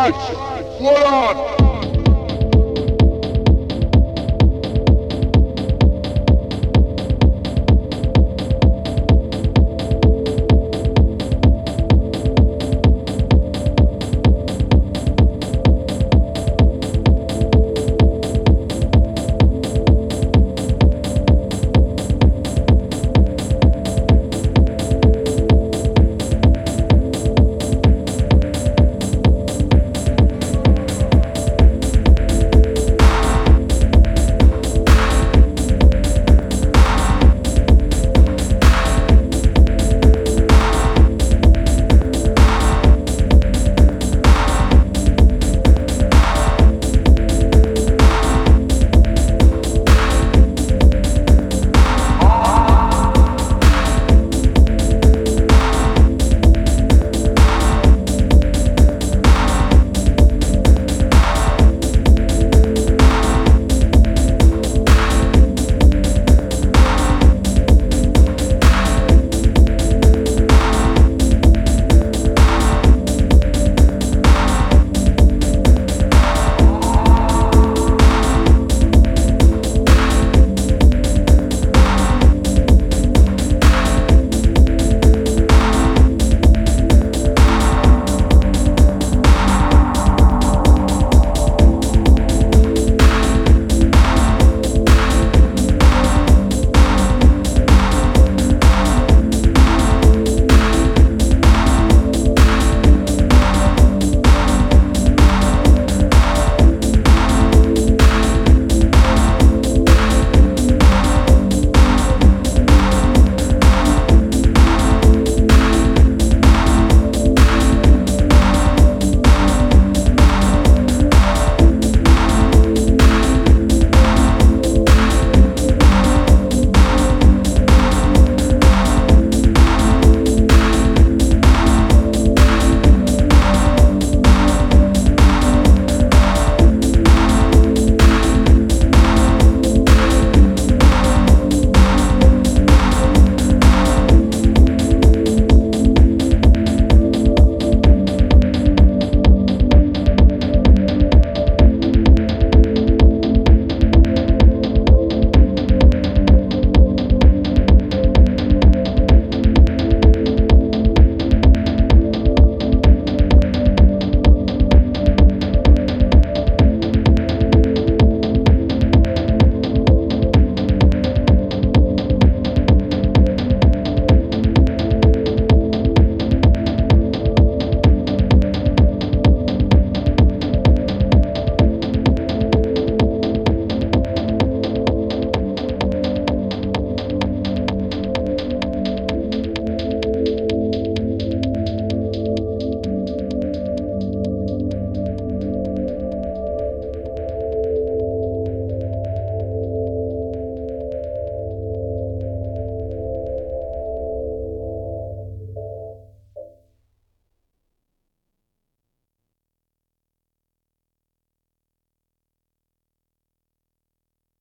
Watch! Hold on!